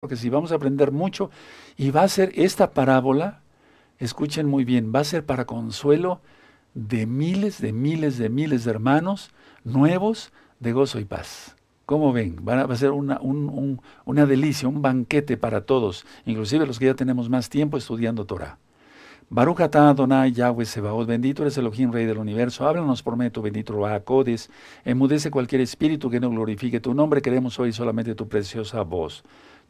porque si vamos a aprender mucho y va a ser esta parábola, escuchen muy bien, va a ser para consuelo de miles, de miles, de miles de hermanos nuevos de gozo y paz. ¿Cómo ven? Va a ser una, una delicia, un banquete para todos, inclusive los que ya tenemos más tiempo estudiando Torah. Baruch atah Adonai Yahweh Sebaot, bendito eres Elohim, Rey del universo, háblanos por medio bendito Codes, emudece cualquier espíritu que no glorifique tu nombre, queremos hoy solamente tu preciosa voz.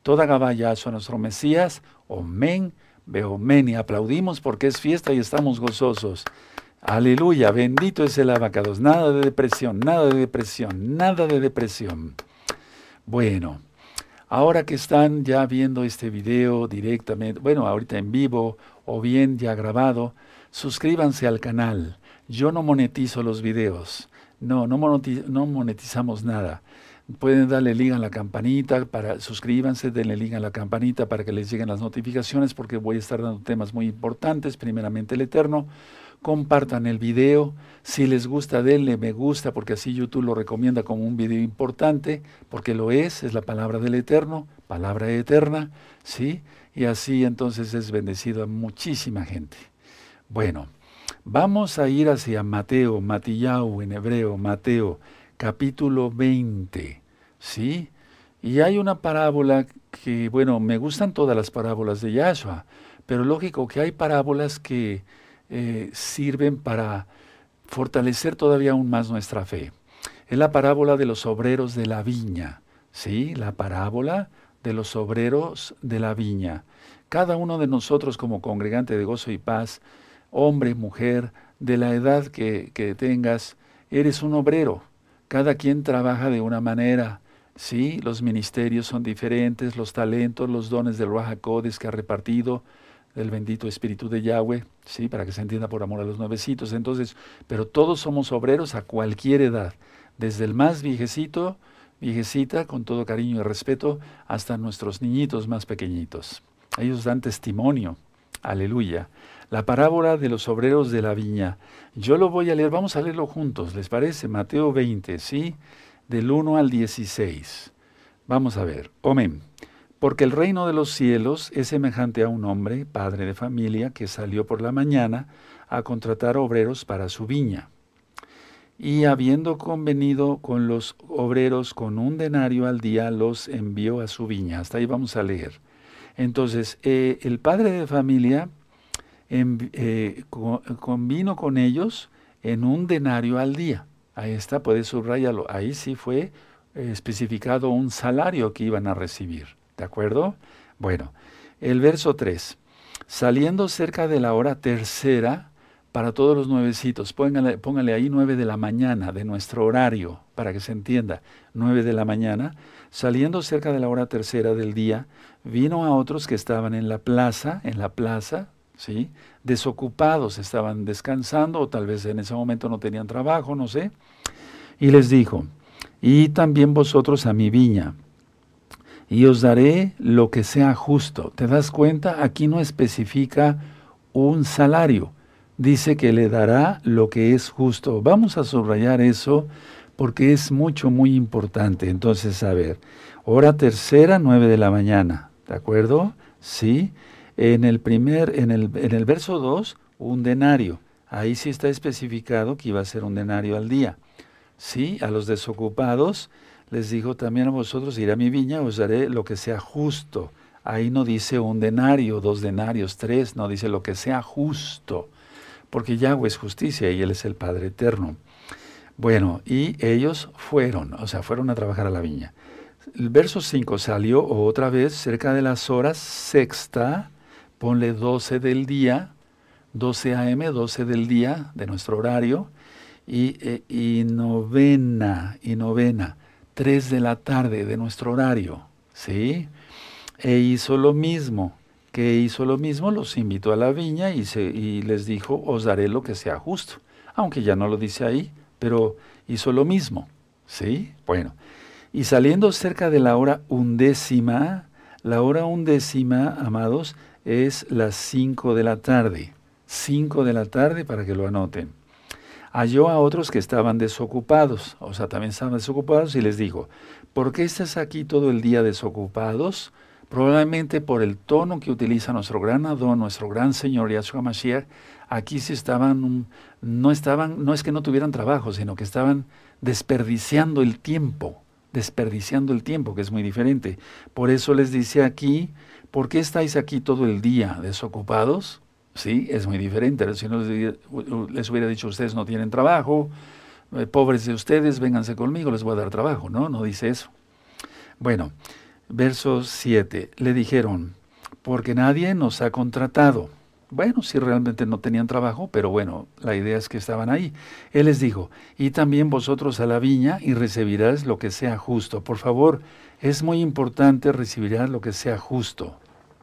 Toda Gabayazo a nuestro Mesías, Omen, Beomen, y aplaudimos porque es fiesta y estamos gozosos. Aleluya, bendito es el abacados, nada de depresión, nada de depresión, nada de depresión. Bueno, ahora que están ya viendo este video directamente, bueno, ahorita en vivo o bien ya grabado, suscríbanse al canal. Yo no monetizo los videos. No, no, monetizamos nada. Pueden darle link a la campanita para suscríbanse, denle link a la campanita para que les lleguen las notificaciones porque voy a estar dando temas muy importantes, primeramente el Eterno. Compartan el video, si les gusta denle me gusta porque así YouTube lo recomienda como un video importante, porque lo es, es la palabra del Eterno, palabra eterna, ¿sí? y así entonces es bendecido a muchísima gente. Bueno, vamos a ir hacia Mateo, Matillau en hebreo, Mateo, capítulo 20, ¿sí? Y hay una parábola que, bueno, me gustan todas las parábolas de Yahshua, pero lógico que hay parábolas que eh, sirven para fortalecer todavía aún más nuestra fe. Es la parábola de los obreros de la viña, ¿sí? La parábola de los obreros de la viña. Cada uno de nosotros como congregante de gozo y paz, hombre, mujer, de la edad que, tengas, eres un obrero. Cada quien trabaja de una manera. Sí, los ministerios son diferentes, los talentos, los dones del Ruajacodes que ha repartido el bendito Espíritu de Yahweh, sí, para que se entienda por amor a los nuevecitos. Entonces, pero todos somos obreros a cualquier edad, desde el más viejecito viejecita, con todo cariño y respeto, hasta nuestros niñitos más pequeñitos. Ellos dan testimonio. Aleluya. La parábola de los obreros de la viña. Yo lo voy a leer, vamos a leerlo juntos, ¿les parece? Mateo 20, ¿sí? Del 1 al 16. Vamos a ver. Amén. Porque el reino de los cielos es semejante a un hombre, padre de familia, que salió por la mañana a contratar obreros para su viña y habiendo convenido con los obreros con un denario al día, los envió a su viña. Hasta ahí vamos a leer. Entonces, eh, el padre de familia eh, convino con ellos en un denario al día. Ahí está, puede subrayarlo. Ahí sí fue eh, especificado un salario que iban a recibir. ¿De acuerdo? Bueno, el verso 3. Saliendo cerca de la hora tercera, para todos los nuevecitos. Póngale, póngale ahí nueve de la mañana de nuestro horario, para que se entienda. Nueve de la mañana. Saliendo cerca de la hora tercera del día, vino a otros que estaban en la plaza, en la plaza, ¿sí? Desocupados, estaban descansando, o tal vez en ese momento no tenían trabajo, no sé. Y les dijo, y también vosotros a mi viña, y os daré lo que sea justo. ¿Te das cuenta? Aquí no especifica un salario dice que le dará lo que es justo. Vamos a subrayar eso porque es mucho, muy importante. Entonces, a ver, hora tercera, nueve de la mañana, ¿de acuerdo? Sí. En el primer, en el, en el verso 2, un denario. Ahí sí está especificado que iba a ser un denario al día. Sí, a los desocupados les dijo también a vosotros, ir a mi viña, os daré lo que sea justo. Ahí no dice un denario, dos denarios, tres, no dice lo que sea justo porque Yahweh es justicia y Él es el Padre eterno. Bueno, y ellos fueron, o sea, fueron a trabajar a la viña. El verso 5 salió otra vez cerca de las horas sexta, ponle 12 del día, 12 a.m., 12 del día de nuestro horario, y, eh, y novena, y novena, 3 de la tarde de nuestro horario, ¿sí? E hizo lo mismo que hizo lo mismo, los invitó a la viña y, se, y les dijo, os daré lo que sea justo. Aunque ya no lo dice ahí, pero hizo lo mismo. ¿Sí? Bueno. Y saliendo cerca de la hora undécima, la hora undécima, amados, es las cinco de la tarde. Cinco de la tarde para que lo anoten. Halló a otros que estaban desocupados, o sea, también estaban desocupados y les dijo, ¿por qué estás aquí todo el día desocupados? Probablemente por el tono que utiliza nuestro gran Adón, nuestro gran Señor Yahshua Mashiach, aquí sí estaban, no estaban, no es que no tuvieran trabajo, sino que estaban desperdiciando el tiempo, desperdiciando el tiempo, que es muy diferente. Por eso les dice aquí, ¿por qué estáis aquí todo el día desocupados? Sí, es muy diferente. Si no les hubiera dicho, ustedes no tienen trabajo, eh, pobres de ustedes, vénganse conmigo, les voy a dar trabajo. No, no dice eso. Bueno, verso 7. Le dijeron, porque nadie nos ha contratado. Bueno, si realmente no tenían trabajo, pero bueno, la idea es que estaban ahí. Él les dijo, y también vosotros a la viña y recibirás lo que sea justo. Por favor, es muy importante recibirás lo que sea justo.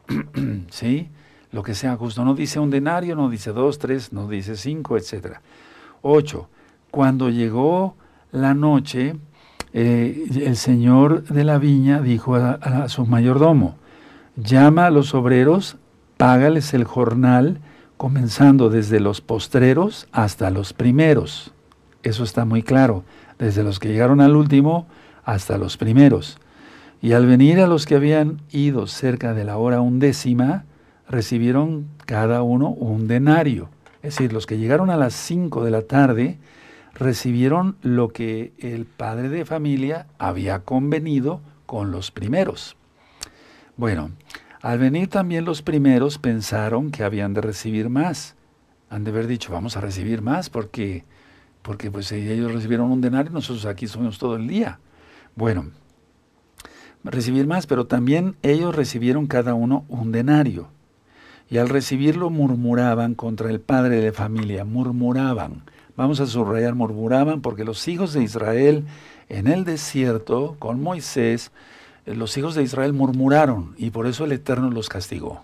¿Sí? Lo que sea justo. No dice un denario, no dice dos, tres, no dice cinco, etc. Ocho. Cuando llegó la noche, eh, el señor de la viña dijo a su mayordomo, llama a los obreros págales el jornal comenzando desde los postreros hasta los primeros. Eso está muy claro, desde los que llegaron al último hasta los primeros. Y al venir a los que habían ido cerca de la hora undécima, recibieron cada uno un denario. Es decir, los que llegaron a las cinco de la tarde recibieron lo que el padre de familia había convenido con los primeros. Bueno, al venir también los primeros pensaron que habían de recibir más. Han de haber dicho, vamos a recibir más porque, porque pues ellos recibieron un denario, nosotros aquí somos todo el día. Bueno, recibir más, pero también ellos recibieron cada uno un denario. Y al recibirlo murmuraban contra el padre de familia, murmuraban. Vamos a subrayar, murmuraban porque los hijos de Israel en el desierto con Moisés los hijos de Israel murmuraron y por eso el Eterno los castigó,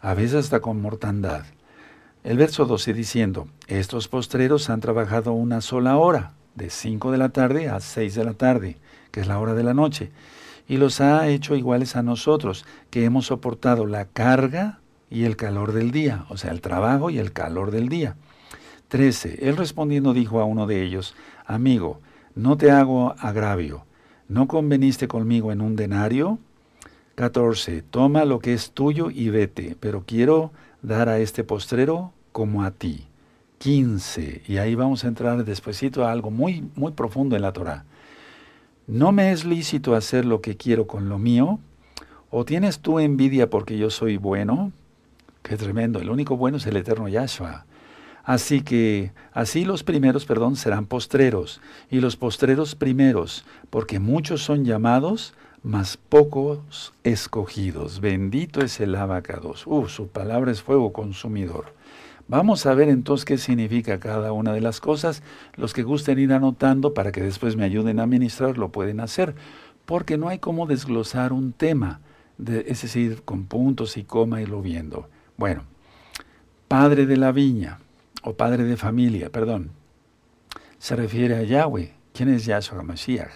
a veces hasta con mortandad. El verso 12 diciendo, estos postreros han trabajado una sola hora, de 5 de la tarde a 6 de la tarde, que es la hora de la noche, y los ha hecho iguales a nosotros, que hemos soportado la carga y el calor del día, o sea, el trabajo y el calor del día. 13. Él respondiendo dijo a uno de ellos, Amigo, no te hago agravio ¿No conveniste conmigo en un denario? 14. Toma lo que es tuyo y vete, pero quiero dar a este postrero como a ti. 15. Y ahí vamos a entrar despuesito a algo muy, muy profundo en la Torah. ¿No me es lícito hacer lo que quiero con lo mío? ¿O tienes tú envidia porque yo soy bueno? Qué tremendo. El único bueno es el eterno Yahshua. Así que así los primeros, perdón, serán postreros, y los postreros primeros, porque muchos son llamados, mas pocos escogidos. Bendito es el abacados. Uh, su palabra es fuego consumidor. Vamos a ver entonces qué significa cada una de las cosas. Los que gusten ir anotando para que después me ayuden a ministrar lo pueden hacer, porque no hay cómo desglosar un tema, es decir, con puntos y coma irlo viendo. Bueno, Padre de la viña, o padre de familia, perdón, se refiere a Yahweh. ¿Quién es Yahshua Mashiach?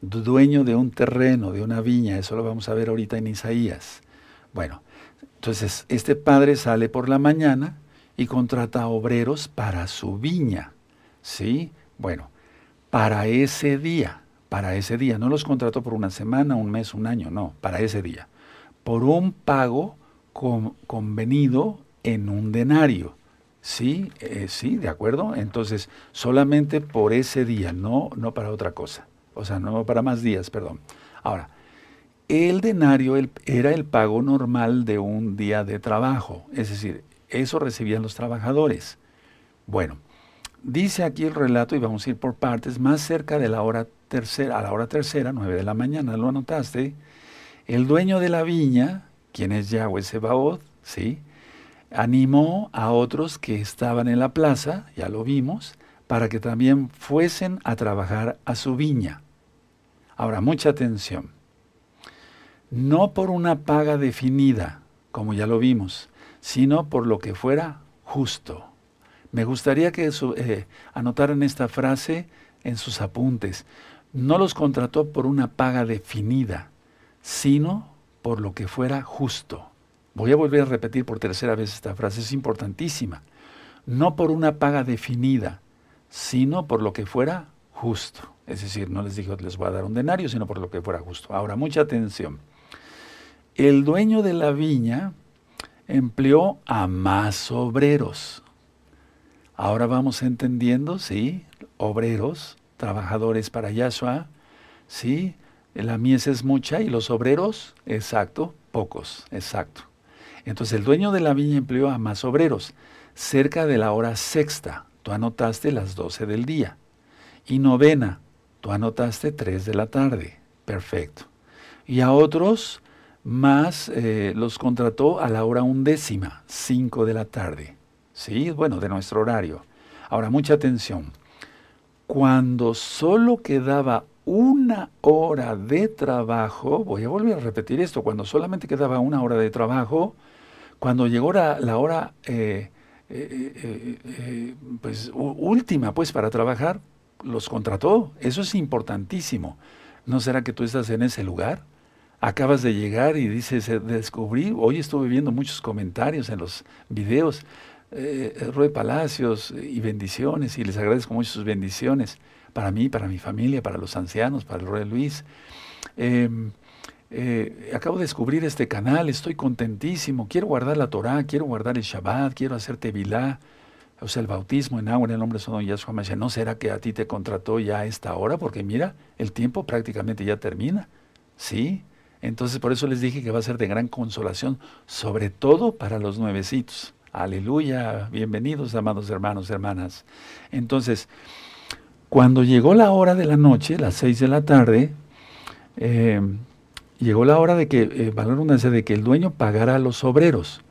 Dueño de un terreno, de una viña, eso lo vamos a ver ahorita en Isaías. Bueno, entonces este padre sale por la mañana y contrata obreros para su viña. ¿Sí? Bueno, para ese día, para ese día, no los contrató por una semana, un mes, un año, no, para ese día, por un pago convenido en un denario. Sí, eh, sí, de acuerdo. Entonces, solamente por ese día, no, no para otra cosa. O sea, no para más días, perdón. Ahora, el denario era el pago normal de un día de trabajo. Es decir, eso recibían los trabajadores. Bueno, dice aquí el relato, y vamos a ir por partes, más cerca de la hora tercera, a la hora tercera, nueve de la mañana, lo anotaste, el dueño de la viña, quien es Yahweh Sebaoth, ¿sí? animó a otros que estaban en la plaza, ya lo vimos, para que también fuesen a trabajar a su viña. Ahora, mucha atención. No por una paga definida, como ya lo vimos, sino por lo que fuera justo. Me gustaría que eh, anotaran esta frase en sus apuntes. No los contrató por una paga definida, sino por lo que fuera justo. Voy a volver a repetir por tercera vez esta frase, es importantísima. No por una paga definida, sino por lo que fuera justo. Es decir, no les dijo les voy a dar un denario, sino por lo que fuera justo. Ahora, mucha atención. el dueño de la viña empleó a más obreros. Ahora vamos entendiendo, sí, obreros, trabajadores para Yahshua, sí, la mies es mucha y los obreros, exacto, pocos, exacto. Entonces el dueño de la viña empleó a más obreros, cerca de la hora sexta, tú anotaste las doce del día, y novena, tú anotaste tres de la tarde, perfecto. Y a otros más eh, los contrató a la hora undécima, cinco de la tarde, sí, bueno, de nuestro horario. Ahora, mucha atención. Cuando solo quedaba una hora de trabajo, voy a volver a repetir esto, cuando solamente quedaba una hora de trabajo, cuando llegó la, hora eh, eh, pues, última pues, para trabajar, los contrató. Eso es importantísimo. ¿No será que tú estás en ese lugar? Acabas de llegar y dices, descubrí, hoy estuve viendo muchos comentarios en los videos, eh, Roy Palacios y bendiciones, y les agradezco mucho sus bendiciones para mí, para mi familia, para los ancianos, para el Rey Luis. Em, eh, acabo de descubrir este canal, estoy contentísimo, quiero guardar la Torah, quiero guardar el Shabbat, quiero hacer Tevilá, o sea, el bautismo en agua en el nombre de Don Yahshua Mashiach. ¿No será que a ti te contrató ya a esta hora? Porque mira, el tiempo prácticamente ya termina. ¿Sí? Entonces por eso les dije que va a ser de gran consolación, sobre todo para los nuevecitos. Aleluya, bienvenidos amados hermanos, hermanas. Entonces, cuando llegó la hora de la noche, las seis de la tarde, eh, llegó la hora de que, eh, de que el dueño pagara a los obreros.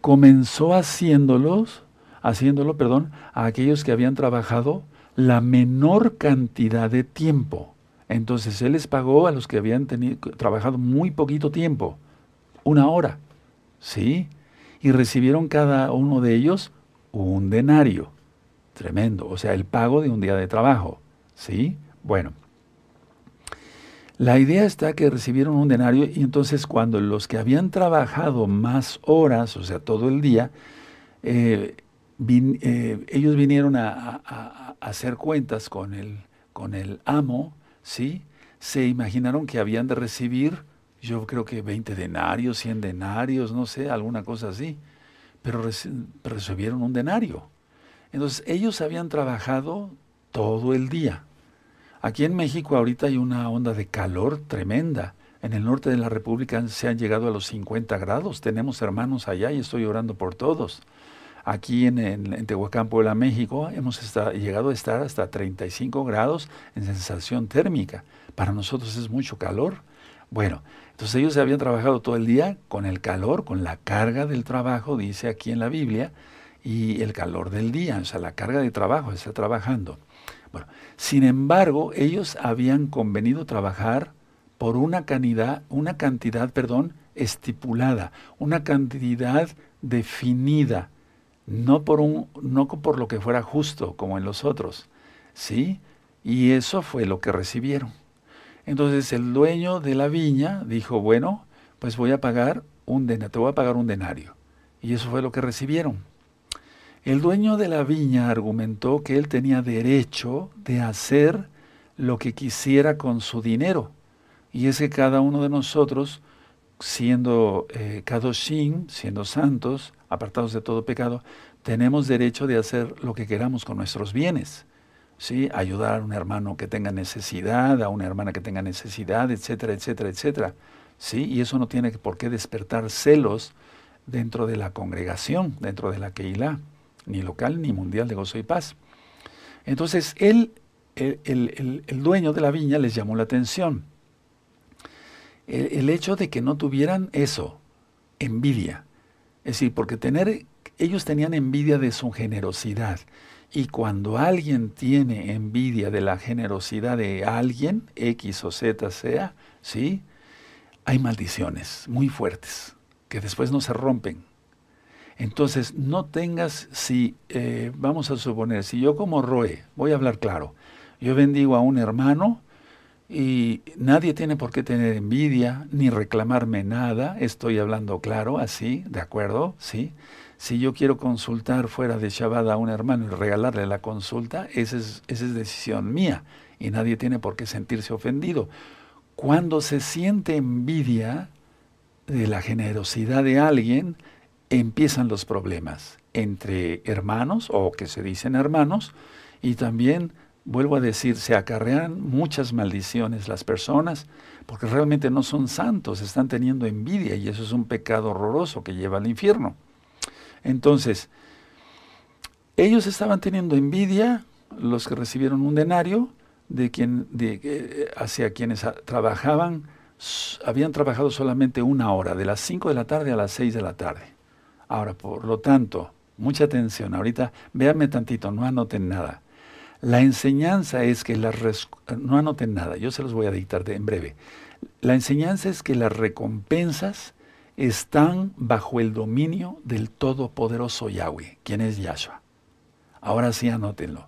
Comenzó haciéndolos, haciéndolo, perdón, a aquellos que habían trabajado la menor cantidad de tiempo. Entonces él les pagó a los que habían tenido, trabajado muy poquito tiempo, una hora, ¿sí? Y recibieron cada uno de ellos un denario. Tremendo, o sea, el pago de un día de trabajo, ¿sí? Bueno, la idea está que recibieron un denario y entonces cuando los que habían trabajado más horas, o sea, todo el día, eh, eh, ellos vinieron a, a, hacer cuentas con el, con el amo, ¿sí? Se imaginaron que habían de recibir, yo creo que 20 denarios, 100 denarios, no sé, alguna cosa así, pero recibieron un denario. Entonces, ellos habían trabajado todo el día. Aquí en México ahorita hay una onda de calor tremenda. En el norte de la República se han llegado a los 50 grados. Tenemos hermanos allá y estoy orando por todos. Aquí en, en, Tehuacán, Puebla, México, hemos llegado a estar hasta 35 grados en sensación térmica. Para nosotros es mucho calor. Bueno, entonces ellos habían trabajado todo el día con el calor, con la carga del trabajo, dice aquí en la Biblia, y el calor del día, o sea, la carga de trabajo, está trabajando. Bueno, sin embargo, ellos habían convenido trabajar por una cantidad, una cantidad, perdón, estipulada, una cantidad definida no por, un, no por lo que fuera justo como en los otros, ¿sí? Y eso fue lo que recibieron. Entonces el dueño de la viña dijo, bueno, pues voy a pagar un denario, te voy a pagar un denario. Y eso fue lo que recibieron. El dueño de la viña argumentó que él tenía derecho de hacer lo que quisiera con su dinero. Y es que cada uno de nosotros, siendo eh, kadoshim, siendo santos, apartados de todo pecado, tenemos derecho de hacer lo que queramos con nuestros bienes. ¿sí? Ayudar a un hermano que tenga necesidad, a una hermana que tenga necesidad, etcétera, etcétera, etcétera. ¿sí? Y eso no tiene por qué despertar celos dentro de la congregación, dentro de la Keilah, ni local ni mundial de gozo y paz. Entonces, él, el, el, dueño de la viña les llamó la atención. El hecho de que no tuvieran eso, envidia, es decir, porque tener, ellos tenían envidia de su generosidad. Y cuando alguien tiene envidia de la generosidad de alguien, X o Z sea, ¿sí? Hay maldiciones muy fuertes que después no se rompen. Entonces, no tengas, si, eh, vamos a suponer, si yo como Roe, voy a hablar claro, yo bendigo a un hermano y nadie tiene por qué tener envidia ni reclamarme nada, estoy hablando claro, así, ¿de acuerdo? ¿Sí? Si yo quiero consultar fuera de Shabbat a un hermano y regalarle la consulta, esa es, esa es decisión mía y nadie tiene por qué sentirse ofendido. Cuando se siente envidia, de la generosidad de alguien empiezan los problemas entre hermanos o que se dicen hermanos y también, vuelvo a decir, se acarrean muchas maldiciones las personas porque realmente no son santos, están teniendo envidia y eso es un pecado horroroso que lleva al infierno. Entonces, ellos estaban teniendo envidia, los que recibieron un denario, de quien, de, eh, hacia quienes trabajaban, habían trabajado solamente una hora, de las 5 de la tarde a las 6 de la tarde. Ahora, por lo tanto, mucha atención, ahorita véanme tantito, no anoten nada. La enseñanza es que las... No anoten nada, yo se los voy a dictar en breve. La enseñanza es que las recompensas están bajo el dominio del Todopoderoso Yahweh, quien es Yahshua. Ahora sí anótenlo.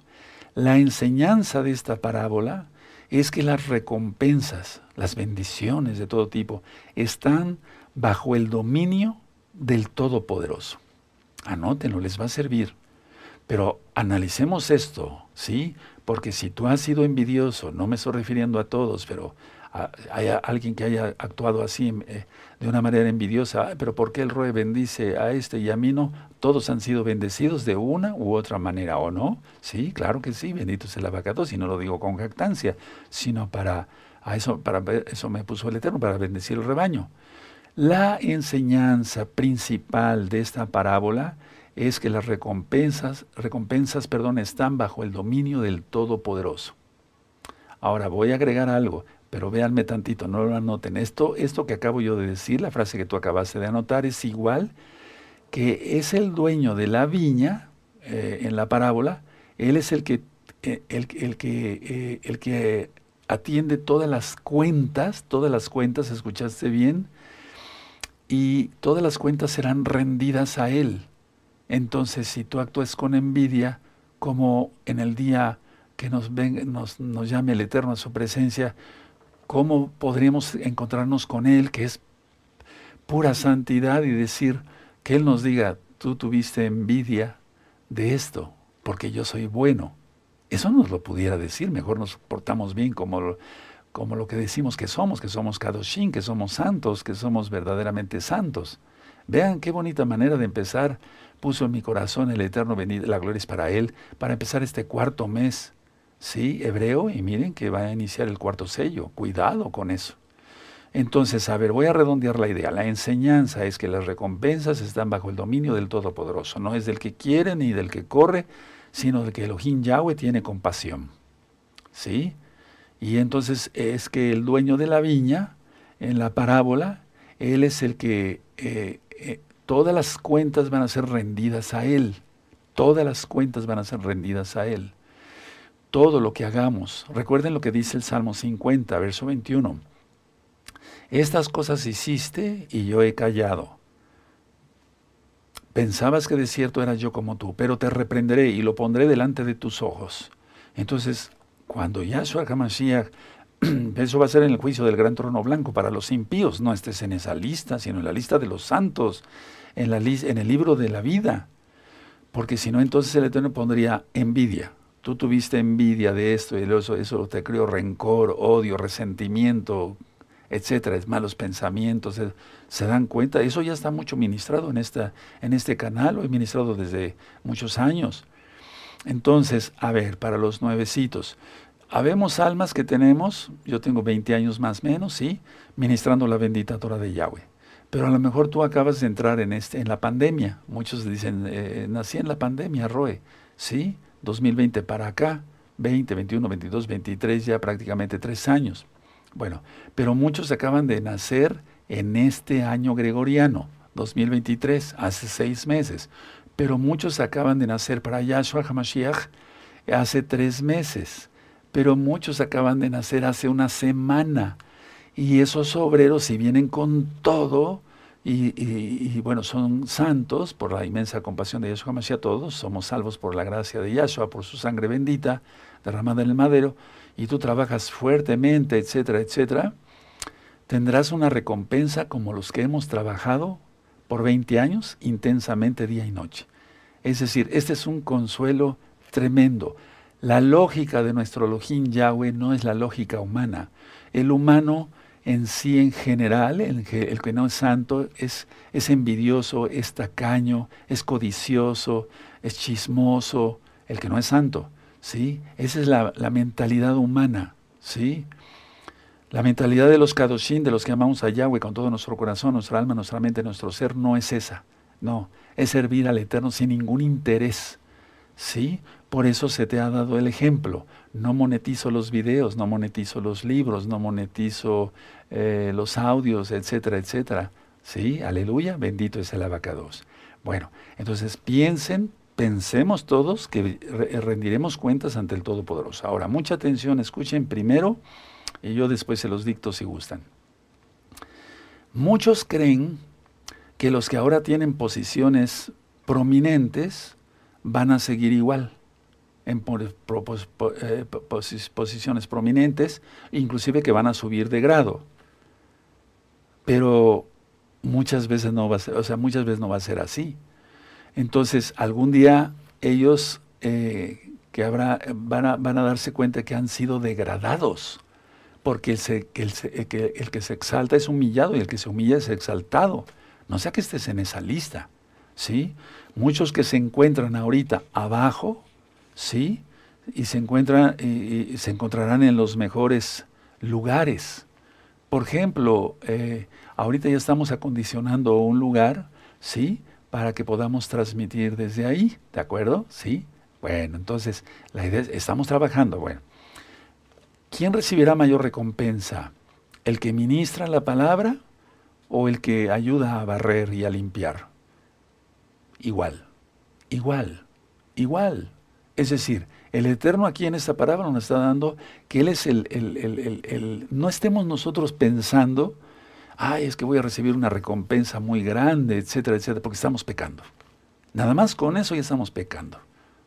La enseñanza de esta parábola es que las recompensas, las bendiciones de todo tipo, están bajo el dominio del Todopoderoso. Anótenlo, les va a servir. Pero analicemos esto, ¿sí? Porque si tú has sido envidioso, no me estoy refiriendo a todos, pero hay alguien que haya actuado así eh, de una manera envidiosa, pero ¿por qué el Roe bendice a este y a mí no? Todos han sido bendecidos de una u otra manera, ¿o no? Sí, claro que sí, bendito es el abacados, y no lo digo con jactancia, sino para, a eso, para eso me puso el Eterno, para bendecir el rebaño. La enseñanza principal de esta parábola es que las recompensas, recompensas perdón, están bajo el dominio del Todopoderoso. Ahora voy a agregar algo pero véanme tantito, no lo anoten. Esto, esto que acabo yo de decir, la frase que tú acabaste de anotar, es igual que es el dueño de la viña eh, en la parábola, él es el que, eh, el, el, que, eh, el que atiende todas las cuentas, todas las cuentas, escuchaste bien, y todas las cuentas serán rendidas a él. Entonces, si tú actúas con envidia, como en el día que nos, ven, nos, llame el Eterno a su presencia, ¿Cómo podríamos encontrarnos con Él, que es pura santidad, y decir que Él nos diga, tú tuviste envidia de esto, porque yo soy bueno? Eso nos lo pudiera decir, mejor nos portamos bien como, como lo que decimos que somos, que somos Kadoshin, que somos santos, que somos verdaderamente santos. Vean qué bonita manera de empezar. Puso en mi corazón el eterno venir, la gloria es para Él, para empezar este cuarto mes Sí, hebreo, y miren que va a iniciar el cuarto sello. Cuidado con eso. Entonces, a ver, voy a redondear la idea. La enseñanza es que las recompensas están bajo el dominio del Todopoderoso. No es del que quiere ni del que corre, sino del que Elohim Yahweh tiene compasión. ¿Sí? Y entonces es que el dueño de la viña, en la parábola, él es el que eh, todas las cuentas van a ser rendidas a él. Todas las cuentas van a ser rendidas a él todo lo que hagamos. Recuerden lo que dice el Salmo 50, verso 21. Estas cosas hiciste y yo he callado. Pensabas que de cierto era yo como tú, pero te reprenderé y lo pondré delante de tus ojos. Entonces, cuando Yahshua HaMashiach, eso va a ser en el juicio del gran trono blanco para los impíos, no estés en esa lista, sino en la lista de los santos, en, la, en el libro de la vida. Porque si no, entonces el Eterno pondría envidia, tú tuviste envidia de esto y de eso, eso te creó rencor, odio, resentimiento, etcétera, malos pensamientos, se, dan cuenta, eso ya está mucho ministrado en, esta, en este canal, lo he ministrado desde muchos años. Entonces, a ver, para los nuevecitos, habemos almas que tenemos, yo tengo 20 años más o menos, sí, ministrando la bendita Torah de Yahweh. Pero a lo mejor tú acabas de entrar en, este, en la pandemia. Muchos dicen, eh, nací en la pandemia, Roe. Sí, 2020 para acá, 20, 21, 22, 23, ya prácticamente tres años. Bueno, pero muchos acaban de nacer en este año gregoriano, 2023, hace seis meses. Pero muchos acaban de nacer para Yahshua HaMashiach hace tres meses. Pero muchos acaban de nacer hace una semana. Y esos obreros, si vienen con todo, y, bueno, son santos por la inmensa compasión de Yahshua Mashiach, todos somos salvos por la gracia de Yahshua, por su sangre bendita derramada en el madero, y tú trabajas fuertemente, etcétera, etcétera, tendrás una recompensa como los que hemos trabajado por 20 años intensamente día y noche. Es decir, este es un consuelo tremendo. La lógica de nuestro Elohim Yahweh no es la lógica humana. El humano en sí en general, el que, no es santo, es, es envidioso, es tacaño, es codicioso, es chismoso, el que no es santo, ¿sí? Esa es la, la mentalidad humana, ¿sí? La mentalidad de los Kadoshim, de los que amamos a Yahweh con todo nuestro corazón, nuestra alma, nuestra mente, nuestro ser, no es esa. No, es servir al Eterno sin ningún interés. ¿Sí? Por eso se te ha dado el ejemplo. No monetizo los videos, no monetizo los libros, no monetizo eh, los audios, etcétera, etcétera. ¿Sí? Aleluya, bendito es el abacados. Bueno, entonces piensen, pensemos todos que rendiremos cuentas ante el Todopoderoso. Ahora, mucha atención, escuchen primero y yo después se los dicto si gustan. Muchos creen que los que ahora tienen posiciones prominentes van a seguir igual en eh, posiciones prominentes, inclusive que van a subir de grado. Pero muchas veces no va a ser, o sea, muchas veces no va a ser así. Entonces, algún día ellos eh, que habrá, van, a, van a darse cuenta que han sido degradados porque el, que el, que se exalta es humillado y el que se humilla es exaltado. No sea que estés en esa lista, ¿sí? Muchos que se encuentran ahorita abajo, ¿sí? Y se, encuentran, y, se encontrarán en los mejores lugares. Por ejemplo, eh, ahorita ya estamos acondicionando un lugar, ¿sí? Para que podamos transmitir desde ahí, ¿de acuerdo? ¿Sí? Bueno, entonces, la idea es, estamos trabajando, bueno. ¿quién recibirá mayor recompensa? ¿El que ministra la palabra o el que ayuda a barrer y a limpiar? Igual, igual, igual. Es decir, el Eterno aquí en esta palabra nos está dando que Él es el, el, el, el, No estemos nosotros pensando, ay, es que voy a recibir una recompensa muy grande, etcétera, etcétera, porque estamos pecando. Nada más con eso ya estamos pecando.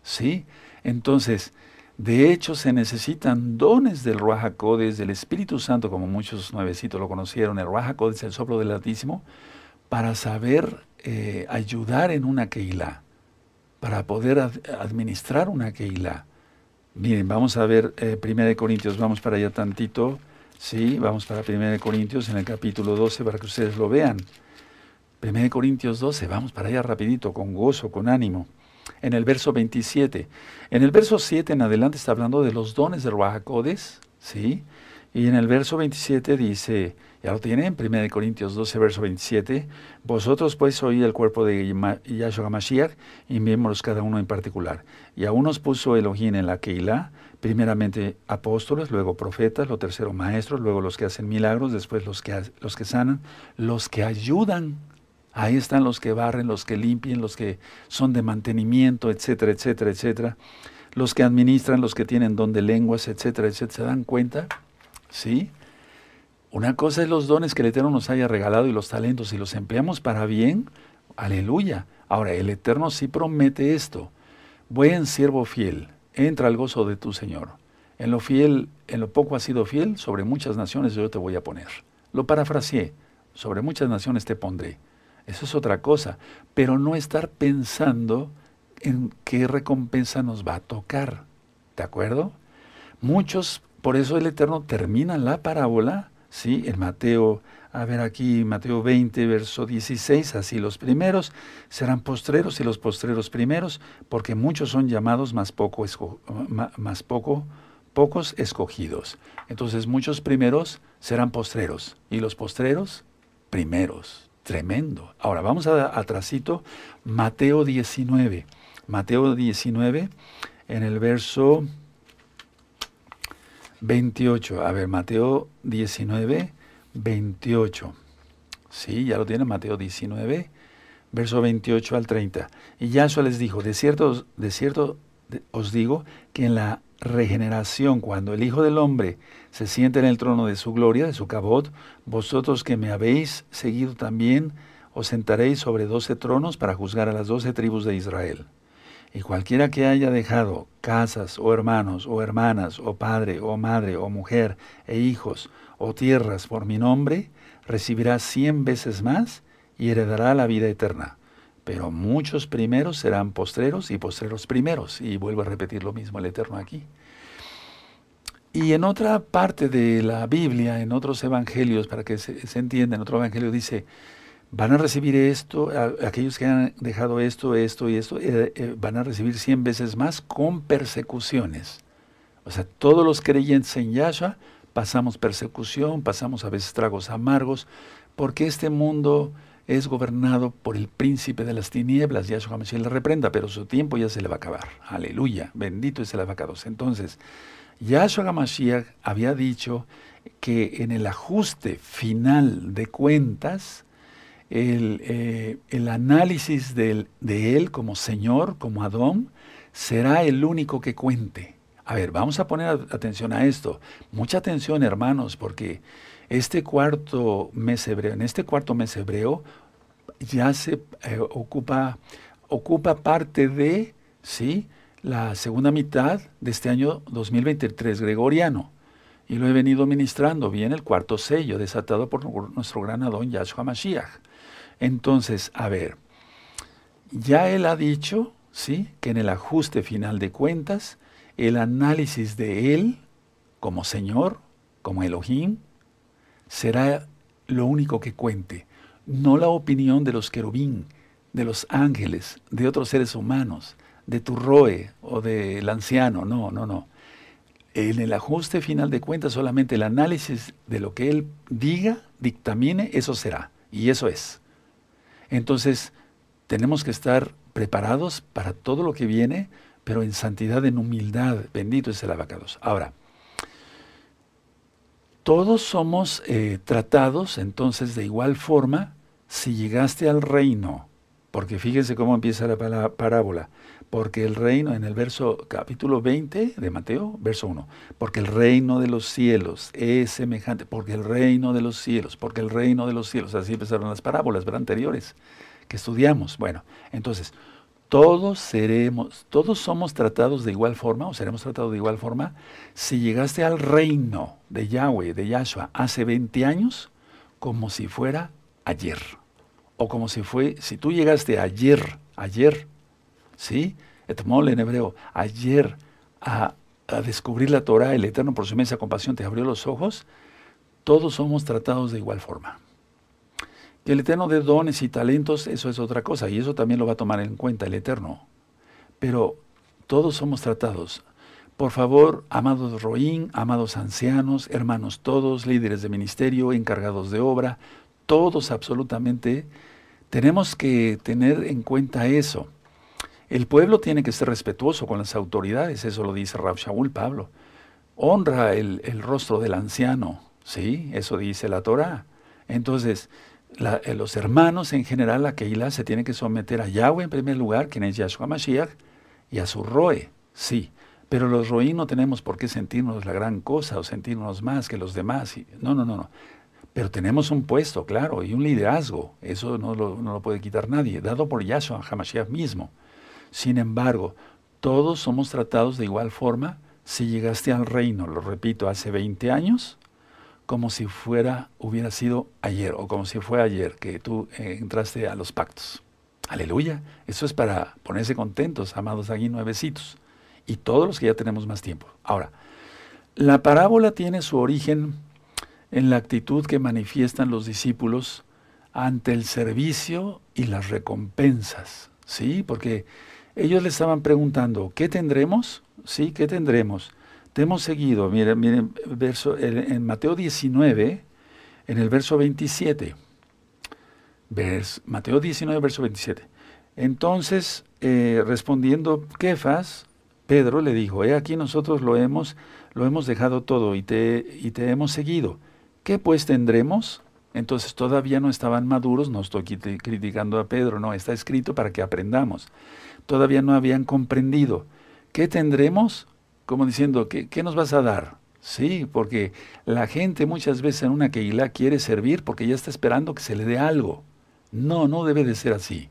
¿Sí? Entonces, de hecho, se necesitan dones del Ruach del Espíritu Santo, como muchos nuevecitos lo conocieron. El Ruach es el soplo del Altísimo, para saber eh, ayudar en una Keilah, para poder administrar una Keilah. Miren, vamos a ver eh, 1 Corintios, vamos para allá tantito. Sí, vamos para 1 Corintios en el capítulo 12 para que ustedes lo vean. 1 Corintios 12, vamos para allá rapidito, con gozo, con ánimo en el verso 27. En el verso 7 en adelante está hablando de los dones de Ruajacodes, ¿sí? Y en el verso 27 dice, ya lo tienen, 1 Corintios 12, verso 27, vosotros pues sois el cuerpo de Yahshua Mashiach y miembros cada uno en particular. Y a unos puso Elohim en la Keilah, primeramente apóstoles, luego profetas, lo tercero maestros, luego los que hacen milagros, después los que, los que sanan, los que ayudan Ahí están los que barren, los que limpian, los que son de mantenimiento, etcétera, etcétera, etcétera. Los que administran, los que tienen don de lenguas, etcétera, etcétera. ¿Se dan cuenta? ¿Sí? Una cosa es los dones que el Eterno nos haya regalado y los talentos. Si los empleamos para bien, aleluya. Ahora, el Eterno sí promete esto. Buen siervo fiel, entra al gozo de tu Señor. En lo fiel, en lo poco has sido fiel, sobre muchas naciones yo te voy a poner. Lo parafraseé, sobre muchas naciones te pondré. Eso es otra cosa. Pero no estar pensando en qué recompensa nos va a tocar. ¿De acuerdo? Muchos, por eso el Eterno termina la parábola, ¿sí? En Mateo, a ver aquí, Mateo 20, verso 16, así los primeros serán postreros y los postreros primeros, porque muchos son llamados, más poco, más poco, pocos escogidos. Entonces muchos primeros serán postreros y los postreros primeros. Tremendo. Ahora vamos a atrasito, Mateo 19. Mateo 19, en el verso 28. A ver, Mateo 19, 28. Sí, ya lo tiene Mateo 19, verso 28 al 30. Y Yahshua les dijo, de cierto, de cierto os digo que en la regeneración, cuando el Hijo del Hombre se siente en el trono de su gloria, de su cabot, vosotros que me habéis seguido también, os sentaréis sobre doce tronos para juzgar a las doce tribus de Israel. Y cualquiera que haya dejado casas o hermanos o hermanas o padre o madre o mujer e hijos o tierras por mi nombre, recibirá cien veces más y heredará la vida eterna pero muchos primeros serán postreros y postreros primeros. Y vuelvo a repetir lo mismo el Eterno aquí. Y en otra parte de la Biblia, en otros evangelios, para que se, entienda, en otro evangelio dice, van a recibir esto, aquellos que han dejado esto, esto y esto, eh, eh, van a recibir cien veces más con persecuciones. O sea, todos los creyentes en Yahshua pasamos persecución, pasamos a veces tragos amargos, porque este mundo es gobernado por el príncipe de las tinieblas, Yahshua Mashiach le reprenda, pero su tiempo ya se le va a acabar. Aleluya, bendito es el abacados. Entonces, Yahshua Mashiach había dicho que en el ajuste final de cuentas, el, eh, el análisis de, él como Señor, como Adón, será el único que cuente. A ver, vamos a poner atención a esto. Mucha atención, hermanos, porque este cuarto mes hebreo, en este cuarto mes hebreo ya se eh, ocupa, ocupa parte de, ¿sí? la segunda mitad de este año 2023 gregoriano. Y lo he venido ministrando, bien el cuarto sello desatado por nuestro gran Adón Yahshua Mashiach. Entonces, a ver, ya él ha dicho, ¿sí? Que en el ajuste final de cuentas, el análisis de él como Señor, como Elohim, será lo único que cuente, no la opinión de los querubín, de los ángeles, de otros seres humanos, de tu roe o del anciano, no, no, no. En el ajuste final de cuentas, solamente el análisis de lo que él diga, dictamine, eso será, y eso es. Entonces, tenemos que estar preparados para todo lo que viene, pero en santidad, en humildad. Bendito es el abacados. Ahora, todos somos eh, tratados entonces de igual forma si llegaste al reino, porque fíjense cómo empieza la parábola, porque el reino, en el verso capítulo 20 de Mateo, verso 1, porque el reino de los cielos es semejante, porque el reino de los cielos, porque el reino de los cielos, así empezaron las parábolas anteriores que estudiamos. Bueno, entonces, todos seremos, todos somos tratados de igual forma, o seremos tratados de igual forma, si llegaste al reino de Yahweh, de Yahshua, hace 20 años, como si fuera ayer. O como si fue, si tú llegaste ayer, ayer, ¿sí? Etmol en hebreo, ayer a, a descubrir la Torah, el Eterno por su inmensa compasión te abrió los ojos, todos somos tratados de igual forma. Que el Eterno de dones y talentos, eso es otra cosa, y eso también lo va a tomar en cuenta el Eterno. Pero todos somos tratados. Por favor, amados Roín, amados ancianos, hermanos todos, líderes de ministerio, encargados de obra, todos absolutamente, tenemos que tener en cuenta eso. El pueblo tiene que ser respetuoso con las autoridades, eso lo dice Rab Shaul Pablo. Honra el, el, rostro del anciano, ¿sí? Eso dice la Torah. Entonces, eh, los hermanos en general, la Keilah, se tiene que someter a Yahweh en primer lugar, quien es Yahshua Mashiach, y a su Roe, sí. Pero los Roí no tenemos por qué sentirnos la gran cosa o sentirnos más que los demás. No, no, no, no. Pero tenemos un puesto, claro, y un liderazgo. Eso no lo, no lo puede quitar nadie, dado por Yahshua Hamashiach mismo. Sin embargo, todos somos tratados de igual forma si llegaste al reino, lo repito, hace 20 años, como si fuera, hubiera sido ayer, o como si fue ayer que tú eh, entraste a los pactos. Aleluya. Eso es para ponerse contentos, amados aquí nuevecitos. Y todos los que ya tenemos más tiempo. Ahora, la parábola tiene su origen en la actitud que manifiestan los discípulos ante el servicio y las recompensas. ¿Sí? Porque ellos le estaban preguntando, ¿qué tendremos? Sí, ¿qué tendremos? Te hemos seguido, miren, miren verso, en Mateo 19, en el verso 27. Mateo 19, verso 27. Entonces, eh, respondiendo Kefas, Pedro le dijo, he aquí nosotros lo hemos, lo hemos dejado todo y te, y te hemos seguido. ¿Qué pues tendremos? Entonces todavía no estaban maduros, no estoy criticando a Pedro, no, está escrito para que aprendamos. Todavía no habían comprendido. ¿Qué tendremos? como diciendo, ¿qué, ¿qué, nos vas a dar? Sí, porque la gente muchas veces en una Keilah quiere servir porque ya está esperando que se le dé algo. No, no debe de ser así.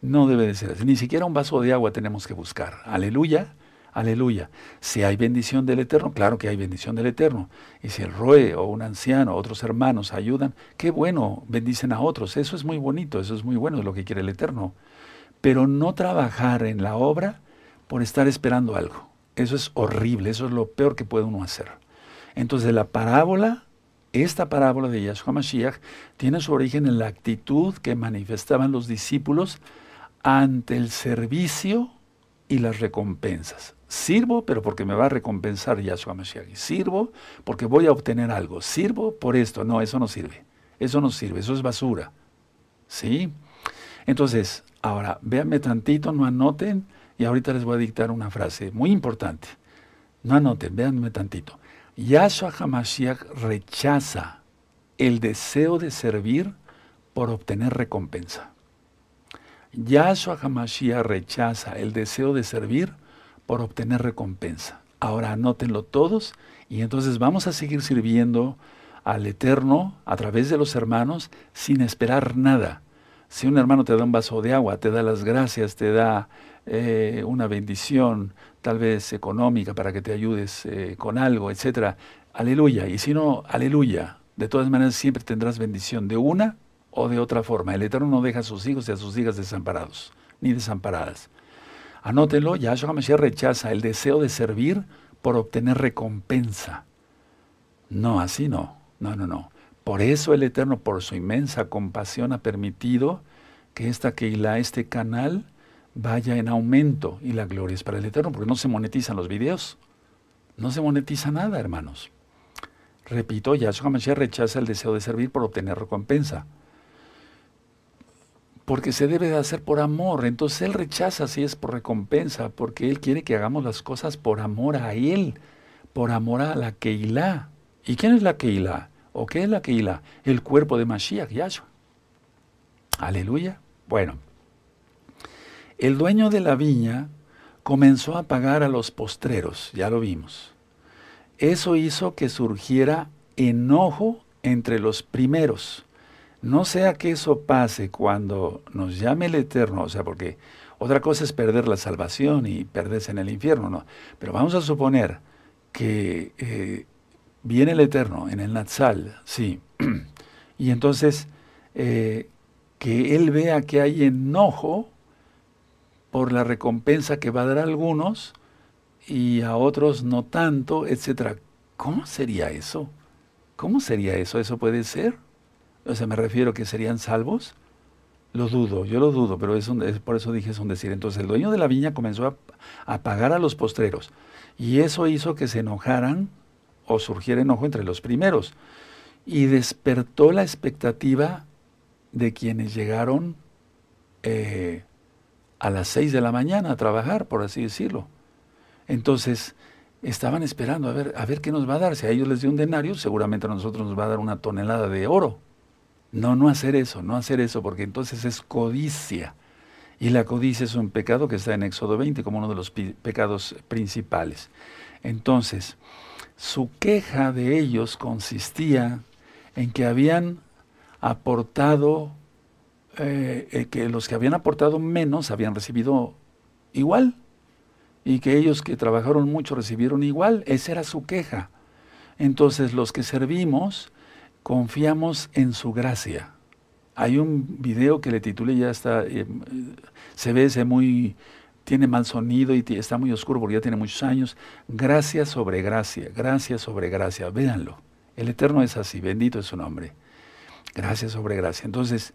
No debe de ser así. Ni siquiera un vaso de agua tenemos que buscar. Aleluya, aleluya. Si hay bendición del Eterno, claro que hay bendición del Eterno. Y si el Roe o un anciano, otros hermanos ayudan, qué bueno, bendicen a otros. Eso es muy bonito, eso es muy bueno, es lo que quiere el Eterno. Pero no trabajar en la obra por estar esperando algo. Eso es horrible, eso es lo peor que puede uno hacer. Entonces la parábola, esta parábola de Yahshua Mashiach, tiene su origen en la actitud que manifestaban los discípulos ante el servicio y las recompensas. Sirvo, pero porque me va a recompensar Yahshua Mashiach. Sirvo porque voy a obtener algo. Sirvo por esto. No, eso no sirve. Eso no sirve, eso es basura. ¿Sí? Entonces, ahora, véanme tantito, no anoten, y ahorita les voy a dictar una frase muy importante. No anoten, véanme tantito. Yahshua HaMashiach rechaza el deseo de servir por obtener recompensa. Yahshua HaMashiach rechaza el deseo de servir por obtener recompensa. Ahora anótenlo todos y entonces vamos a seguir sirviendo al Eterno a través de los hermanos sin esperar nada. Si un hermano te da un vaso de agua, te da las gracias, te da eh, una bendición, tal vez económica, para que te ayudes eh, con algo, etcétera, aleluya. Y si no, aleluya. De todas maneras, siempre tendrás bendición de una o de otra forma. El Eterno no deja a sus hijos y a sus hijas desamparados, ni desamparadas. Anótelo, Yahshua Mashiach rechaza el deseo de servir por obtener recompensa. No, así no. No, no, no. Por eso el Eterno, por su inmensa compasión, ha permitido que esta Keilah, este canal, vaya en aumento y la gloria es para el Eterno, porque no se monetizan los videos. No se monetiza nada, hermanos. Repito, Yahshua Mashiach rechaza el deseo de servir por obtener recompensa. Porque se debe de hacer por amor. Entonces Él rechaza si es por recompensa, porque Él quiere que hagamos las cosas por amor a Él, por amor a la Keilah. ¿Y quién es la Keilah? ¿O qué es la Keilah? El cuerpo de Mashiach, Yahshua. Aleluya. Bueno, el dueño de la viña comenzó a pagar a los postreros, ya lo vimos. Eso hizo que surgiera enojo entre los primeros. No sea que eso pase cuando nos llame el Eterno, o sea, porque otra cosa es perder la salvación y perderse en el infierno, ¿no? Pero vamos a suponer que eh, viene el Eterno en el Natsal, sí, y entonces eh, que Él vea que hay enojo por la recompensa que va a dar a algunos y a otros no tanto, etcétera. ¿Cómo sería eso? ¿Cómo sería eso? ¿Eso puede ser? O sea, me refiero que serían salvos. Lo dudo, yo lo dudo, pero es, por eso dije es un decir. Entonces el dueño de la viña comenzó a, a pagar a los postreros y eso hizo que se enojaran o surgiera enojo entre los primeros. Y despertó la expectativa de quienes llegaron eh, a las seis de la mañana a trabajar, por así decirlo. Entonces, estaban esperando a ver, a ver qué nos va a dar. Si a ellos les dio un denario, seguramente a nosotros nos va a dar una tonelada de oro. No, no hacer eso, no hacer eso, porque entonces es codicia. Y la codicia es un pecado que está en Éxodo 20 como uno de los pecados principales. Entonces, su queja de ellos consistía en que habían aportado, eh, eh, que los que habían aportado menos habían recibido igual y que ellos que trabajaron mucho recibieron igual. Esa era su queja. Entonces los que servimos confiamos en su gracia. Hay un video que le titulé, ya está, eh, se ve ese muy tiene mal sonido y está muy oscuro porque ya tiene muchos años. Gracia sobre gracia, gracia sobre gracia. Véanlo. El Eterno es así, bendito es su nombre. Gracia sobre gracia. Entonces,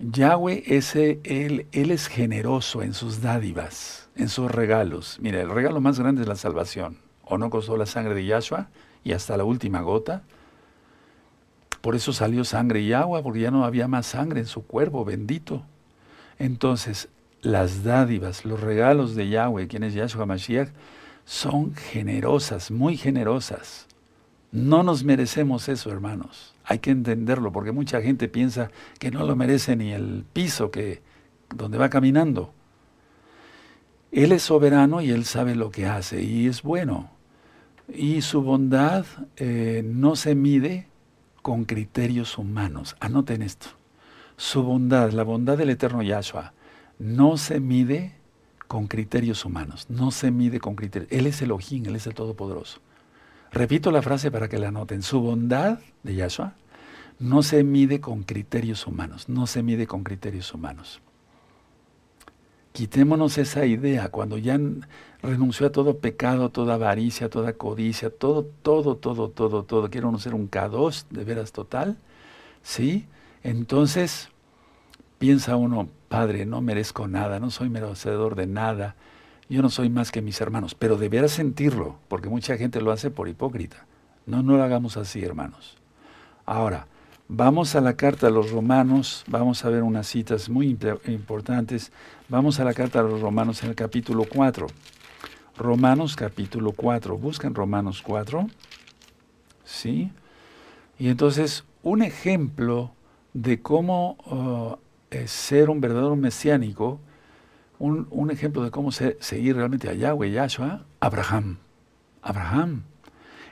Yahweh, ese, él, él es generoso en sus dádivas, en sus regalos. Mira, el regalo más grande es la salvación. ¿O no costó la sangre de Yahshua y hasta la última gota? Por eso salió sangre y agua, porque ya no había más sangre en su cuerpo, bendito. Entonces, las dádivas, los regalos de Yahweh, quien es Yahshua Mashiach, son generosas, muy generosas. No nos merecemos eso, hermanos. Hay que entenderlo, porque mucha gente piensa que no lo merece ni el piso que donde va caminando. Él es soberano y él sabe lo que hace y es bueno. Y su bondad eh, no se mide con criterios humanos. Anoten esto. Su bondad, la bondad del eterno Yahshua, no se mide con criterios humanos, no se mide con criterios. Él es el Ojín, Él es el Todopoderoso. Repito la frase para que la anoten. Su bondad de Yahshua no se mide con criterios humanos, no se mide con criterios humanos. Quitémonos esa idea, cuando ya renunció a todo pecado, toda avaricia, toda codicia, todo, todo, todo, todo, todo, quiere uno ser un K2 de veras total, ¿sí? Entonces, piensa uno, Padre, no merezco nada, no soy merecedor de nada, yo no soy más que mis hermanos, pero deberás sentirlo, porque mucha gente lo hace por hipócrita. No, no lo hagamos así, hermanos. Ahora, vamos a la carta a los romanos, vamos a ver unas citas muy importantes. Vamos a la carta a los romanos en el capítulo 4. Romanos capítulo 4. Buscan Romanos 4. ¿Sí? Y entonces, un ejemplo de cómo uh, ser un verdadero mesiánico un, ejemplo de cómo seguir realmente a Yahweh, Yahshua, Abraham. Abraham.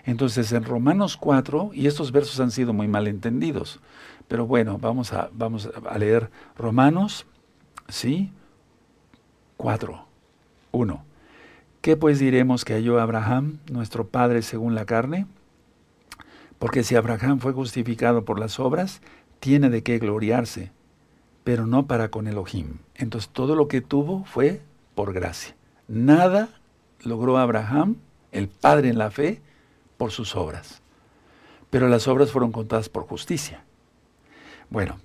Entonces en Romanos 4, y estos versos han sido muy mal entendidos, pero bueno, vamos a, vamos a leer Romanos, ¿sí? 4, 1. ¿Qué pues diremos que halló Abraham, nuestro Padre según la carne? Porque si Abraham fue justificado por las obras, tiene de qué gloriarse, pero no para con Elohim. Entonces todo lo que tuvo fue por gracia. Nada logró Abraham, el padre en la fe, por sus obras. Pero las obras fueron contadas por justicia. Bueno,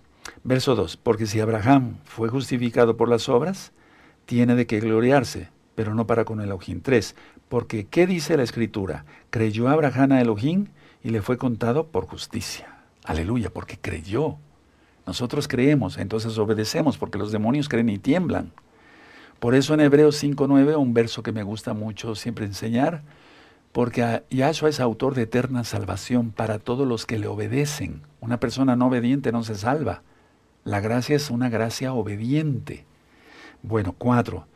verso 2, porque si Abraham fue justificado por las obras, tiene de qué gloriarse, pero no para con Elohim. 3, porque ¿qué dice la escritura? Creyó Abraham a Elohim y le fue contado por justicia. Aleluya, porque creyó. Nosotros creemos, entonces obedecemos, porque los demonios creen y tiemblan. Por eso en Hebreos 5.9, un verso que me gusta mucho siempre enseñar, porque Yahshua es autor de eterna salvación para todos los que le obedecen. Una persona no obediente no se salva. La gracia es una gracia obediente. Bueno, cuatro.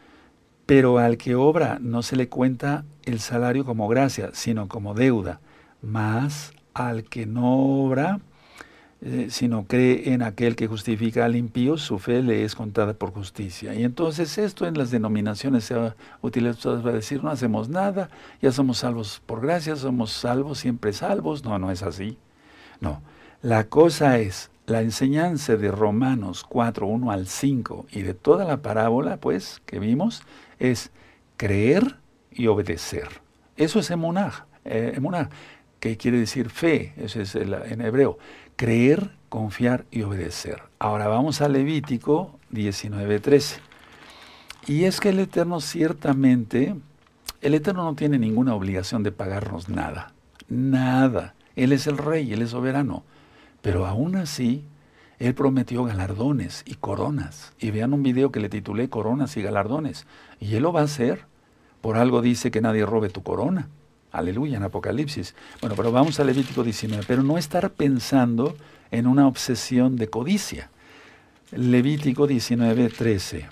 Pero al que obra no se le cuenta el salario como gracia, sino como deuda. Más al que no obra, eh, sino cree en aquel que justifica al impío, su fe le es contada por justicia. Y entonces esto en las denominaciones se va a utilizar para decir, no hacemos nada, ya somos salvos por gracia, somos salvos, siempre salvos. No, no es así. No, la cosa es, la enseñanza de Romanos 4, 1 al 5 y de toda la parábola, pues, que vimos, es creer y obedecer. Eso es emunah, eh, que quiere decir fe, eso es en hebreo creer, confiar y obedecer. Ahora vamos a Levítico 19:13. Y es que el Eterno ciertamente, el Eterno no tiene ninguna obligación de pagarnos nada, nada. Él es el rey, Él es soberano. Pero aún así, Él prometió galardones y coronas. Y vean un video que le titulé Coronas y galardones. Y Él lo va a hacer. Por algo dice que nadie robe tu corona. Aleluya, en Apocalipsis. Bueno, pero vamos a Levítico 19, pero no estar pensando en una obsesión de codicia. Levítico 19, 13.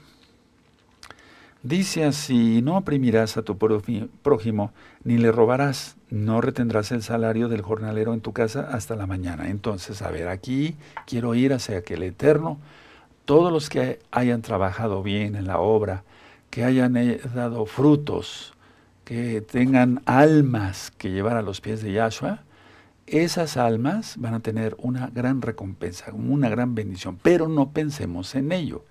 Dice así, no oprimirás a tu prójimo, ni le robarás, no retendrás el salario del jornalero en tu casa hasta la mañana. Entonces, a ver, aquí quiero ir hacia que el Eterno, todos los que hayan trabajado bien en la obra, que hayan eh, dado frutos, que tengan almas que llevar a los pies de Yahshua, esas almas van a tener una gran recompensa, una gran bendición. Pero no pensemos en ello.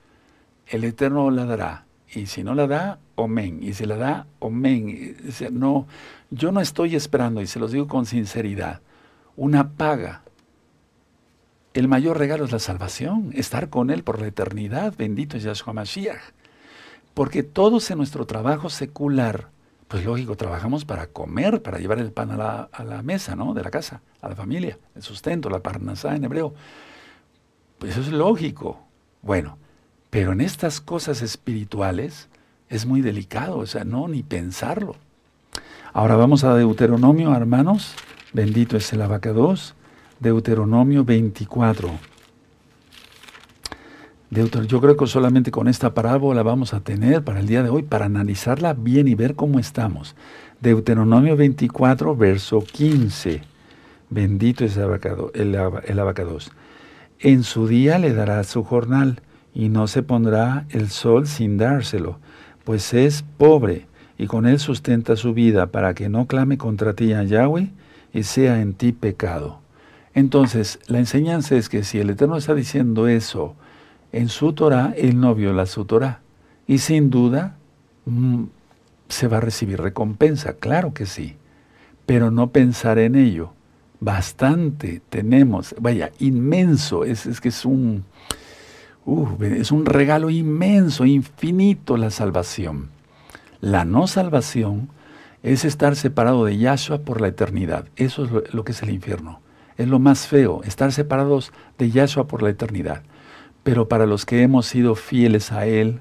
El Eterno la dará. Y si no la da, amén. Y si la da, amén. No, yo no estoy esperando, y se los digo con sinceridad, una paga. El mayor regalo es la salvación, estar con Él por la eternidad. Bendito es Yahshua Mashiach. Porque todos en nuestro trabajo secular, pues lógico, trabajamos para comer, para llevar el pan a la, mesa, ¿no? De la casa, a la familia, el sustento, la parnasá en hebreo. Pues eso es lógico. Bueno, pero en estas cosas espirituales es muy delicado, o sea, no ni pensarlo. Ahora vamos a Deuteronomio, hermanos. Bendito es el abacados. Deuteronomio 24 yo creo que solamente con esta parábola vamos a tener para el día de hoy, para analizarla bien y ver cómo estamos. Deuteronomio 24, verso 15. Bendito es el, el abacados. En su día le dará su jornal, y no se pondrá el sol sin dárselo, pues es pobre, y con él sustenta su vida, para que no clame contra ti a Yahweh, y sea en ti pecado. Entonces, la enseñanza es que si el Eterno está diciendo eso, en su Torah, él no viola su Torah. y sin duda mm, se va a recibir recompensa, claro que sí, pero no pensar en ello. Bastante tenemos, vaya, inmenso, es, es que es un, es un regalo inmenso, infinito la salvación. La no salvación es estar separado de Yahshua por la eternidad. Eso es lo, que es el infierno. Es lo más feo, estar separados de Yahshua por la eternidad. Pero para los que hemos sido fieles a Él,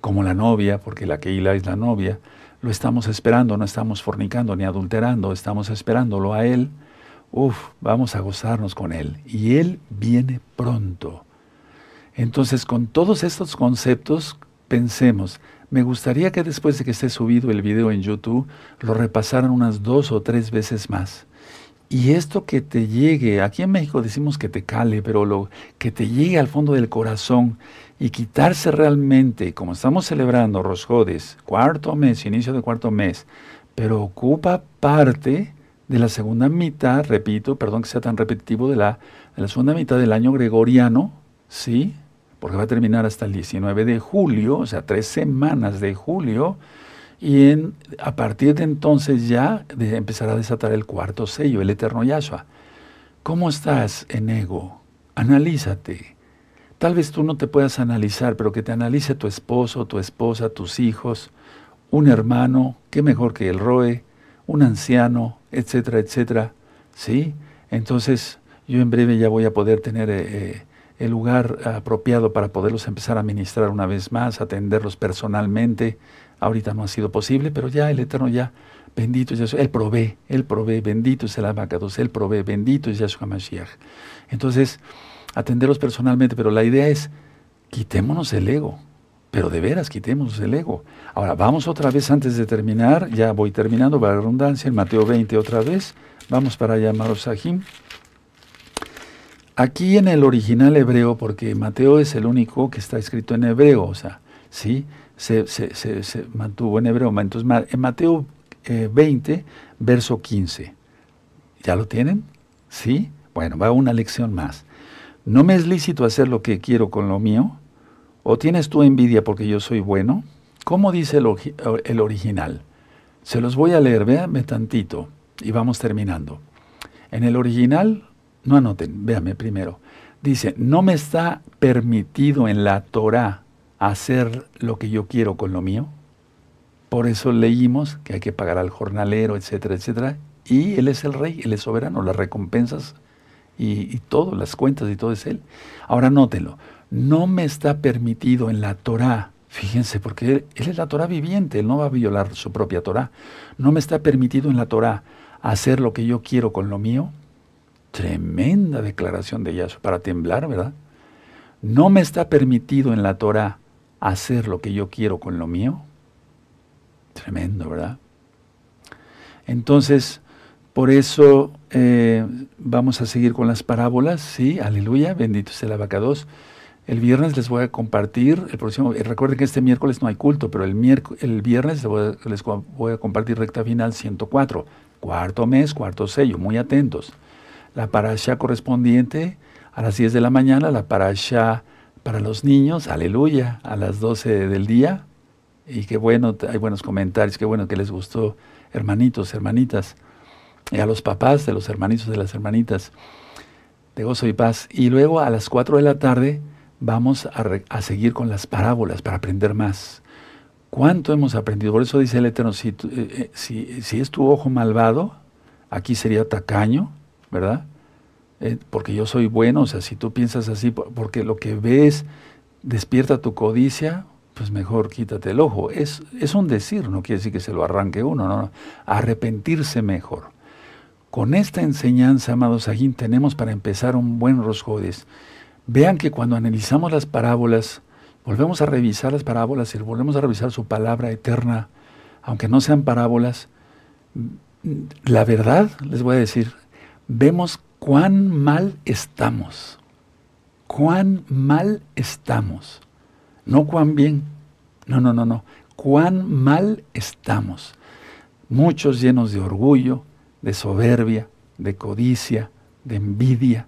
como la novia, porque la Keila es la novia, lo estamos esperando, no estamos fornicando ni adulterando, estamos esperándolo a Él. Uf, vamos a gozarnos con Él. Y Él viene pronto. Entonces, con todos estos conceptos, pensemos, me gustaría que después de que esté subido el video en YouTube, lo repasaran unas dos o tres veces más. Y esto que te llegue, aquí en México decimos que te cale, pero lo que te llegue al fondo del corazón y quitarse realmente, como estamos celebrando Rosjodes, cuarto mes, inicio de cuarto mes, pero ocupa parte de la segunda mitad, repito, perdón que sea tan repetitivo, de la, de la segunda mitad del año gregoriano, ¿sí? porque va a terminar hasta el 19 de julio, o sea, tres semanas de julio, y a partir de entonces ya empezará a desatar el cuarto sello, el eterno Yahshua. ¿Cómo estás en ego? Analízate. Tal vez tú no te puedas analizar, pero que te analice tu esposo, tu esposa, tus hijos, un hermano, qué mejor que el Roe, un anciano, etcétera, etcétera. ¿Sí? Entonces, yo en breve ya voy a poder tener eh, eh, el lugar apropiado para poderlos empezar a ministrar una vez más, atenderlos personalmente. Ahorita no ha sido posible, pero ya el Eterno ya, bendito es Yahshua, Él provee, Él provee, bendito es el abacados, Él provee, bendito es Yahshua Mashiach. Entonces, atenderlos personalmente, pero la idea es, quitémonos el ego, pero de veras, quitémonos el ego. Ahora, vamos otra vez antes de terminar, ya voy terminando, para la redundancia, en Mateo 20 otra vez, vamos para allá, Sahim. Aquí en el original hebreo, porque Mateo es el único que está escrito en hebreo, o sea, ¿sí? Se, mantuvo en hebreo. Entonces, en Mateo 20, eh, verso 15. ¿Ya lo tienen? ¿Sí? Bueno, va una lección más. ¿No me es lícito hacer lo que quiero con lo mío? ¿O tienes tú envidia porque yo soy bueno? ¿Cómo dice el, original? Se los voy a leer, véanme tantito y vamos terminando. En el original no anoten, véame primero. Dice, no me está permitido en la Torah hacer lo que yo quiero con lo mío. Por eso leímos que hay que pagar al jornalero, etcétera, etcétera. Y Él es el rey, Él es soberano, las recompensas y, todo, las cuentas y todo es Él. Ahora nótenlo, no me está permitido en la Torah, fíjense, porque él, él, es la Torah viviente, Él no va a violar su propia Torah. No me está permitido en la Torah hacer lo que yo quiero con lo mío. Tremenda declaración de Yahshua, para temblar, ¿verdad? No me está permitido en la Torah hacer lo que yo quiero con lo mío. Tremendo, ¿verdad? Entonces, por eso eh, vamos a seguir con las parábolas, sí, aleluya, bendito sea el abacados. El viernes les voy a compartir, el próximo, eh, recuerden que este miércoles no hay culto, pero el, el viernes les voy, a, les voy a compartir recta final 104, cuarto mes, cuarto sello, muy atentos la parasha correspondiente a las 10 de la mañana, la parasha para los niños, aleluya, a las 12 del día. Y qué bueno, hay buenos comentarios, qué bueno que les gustó, hermanitos, hermanitas, y a los papás de los hermanitos, de las hermanitas, de gozo y paz. Y luego a las 4 de la tarde vamos a, seguir con las parábolas para aprender más. ¿Cuánto hemos aprendido? Por eso dice el Eterno, si, eh, eh, si, si es tu ojo malvado, aquí sería tacaño, ¿verdad? Eh, porque yo soy bueno, o sea, si tú piensas así, porque lo que ves despierta tu codicia, pues mejor quítate el ojo. Es, es un decir, no quiere decir que se lo arranque uno, no, arrepentirse mejor. Con esta enseñanza, amados Agín, tenemos para empezar un buen rosjodes. Vean que cuando analizamos las parábolas, volvemos a revisar las parábolas y volvemos a revisar su palabra eterna, aunque no sean parábolas, la verdad, les voy a decir, vemos cuán mal estamos. Cuán mal estamos. No cuán bien. No, no, no, no. Cuán mal estamos. Muchos llenos de orgullo, de soberbia, de codicia, de envidia.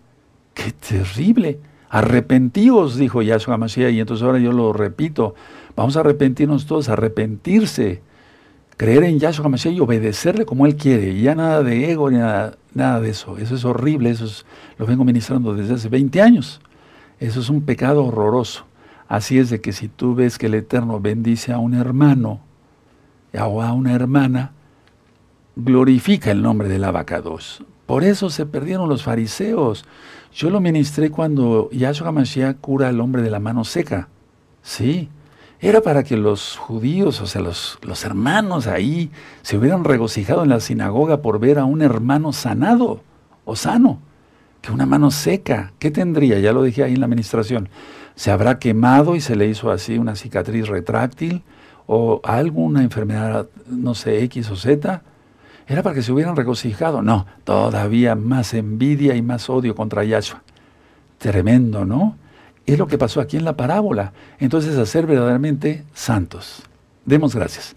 ¡Qué terrible! Arrepentíos, dijo Yahshua Mashiach, y entonces ahora yo lo repito, Vamos a arrepentirnos todos, arrepentirse, creer en Yahshua HaMashiach y obedecerle como Él quiere. Y ya nada de ego ni nada, nada de eso. Eso es horrible, eso lo vengo ministrando desde hace 20 años. Eso es un pecado horroroso. Así es de que si tú ves que el Eterno bendice a un hermano o a una hermana, glorifica el nombre del abacados. Por eso se perdieron los fariseos. Yo lo ministré cuando Yahshua HaMashiach cura al hombre de la mano seca. Sí, era para que los judíos, o sea, los, los hermanos ahí, se hubieran regocijado en la sinagoga por ver a un hermano sanado o sano, que una mano seca. ¿Qué tendría? Ya lo dije ahí en la administración. Se habrá quemado y se le hizo así una cicatriz retráctil o alguna enfermedad, no sé, X o Z era para que se hubieran regocijado. No, todavía más envidia y más odio contra Yahshua. Tremendo, ¿no? Es lo que pasó aquí en la parábola. Entonces, a ser verdaderamente santos. Demos gracias.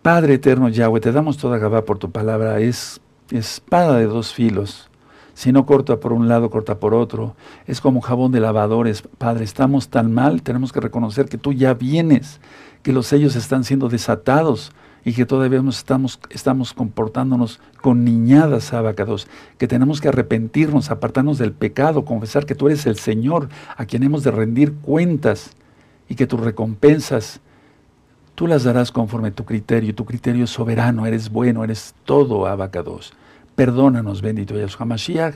Padre eterno Yahweh, te damos toda Gabá por tu palabra. Es espada de dos filos. Si no corta por un lado, corta por otro. Es como jabón de lavadores. Padre, estamos tan mal, tenemos que reconocer que tú ya vienes, que los sellos están siendo desatados y que todavía nos estamos, estamos comportándonos con niñadas, abacados, que tenemos que arrepentirnos, apartarnos del pecado, confesar que tú eres el Señor a quien hemos de rendir cuentas y que tus recompensas tú las darás conforme a tu criterio. Tu criterio es soberano, eres bueno, eres todo, abacados. Perdónanos, bendito Yahshua Mashiach,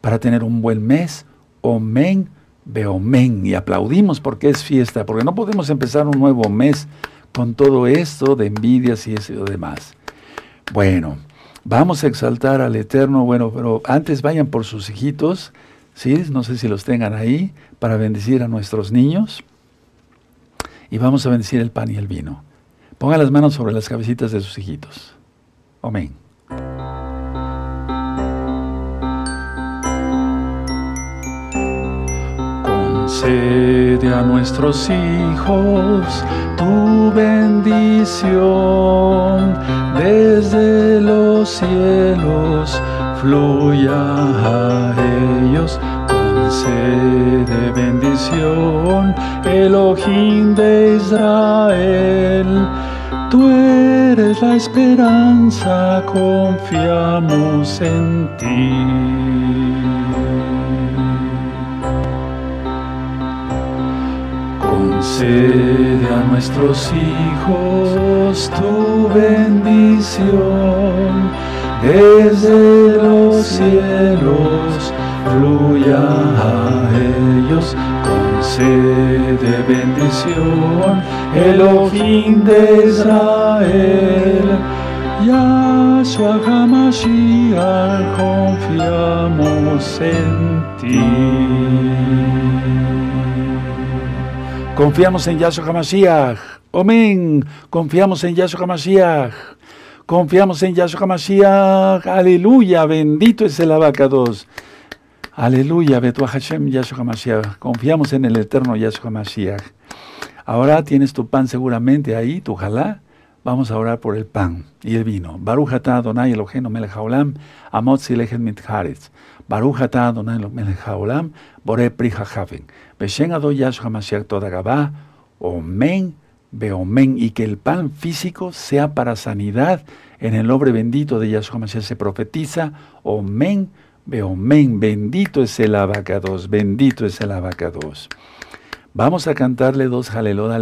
para tener un buen mes. Omen, beomen. Y aplaudimos porque es fiesta, porque no podemos empezar un nuevo mes con todo esto de envidias y eso demás. Bueno, vamos a exaltar al Eterno, bueno, pero antes vayan por sus hijitos, ¿sí? No sé si los tengan ahí, para bendecir a nuestros niños. Y vamos a bendecir el pan y el vino. Pongan las manos sobre las cabecitas de sus hijitos. Amén. Concede a nuestros hijos tu bendición desde los cielos fluya a ellos. Concede bendición, Elohim de Israel. Tú eres la esperanza, confiamos en ti. Concede a nuestros hijos tu bendición desde los cielos, fluya a ellos. Concede bendición, Elohim de Israel. Yahshua HaMashiach, confiamos en ti. Confiamos en Yahshua HaMashiach. Amén. Confiamos en Yahshua HaMashiach. Confiamos en Yahshua HaMashiach. Aleluya. Bendito es el abacados. Aleluya. Betu Hashem Yahshua HaMashiach. Confiamos en el eterno Yahshua HaMashiach. Ahora tienes tu pan seguramente ahí, tu jalá. Vamos a orar por el pan y el vino. Baruch atah Adonai Eloheinu melech haolam, amot silechet mitcharetz. Baruch atah Adonai melech haolam, bore pri haven. Beshen Yahshua Mashiach toda gabá, omen, beomen, y que el pan físico sea para sanidad. En el nombre bendito de Yahshua Mashiach se profetiza, omen, beomen, bendito es el abacados, bendito es el abacados. Vamos a cantarle dos jalelot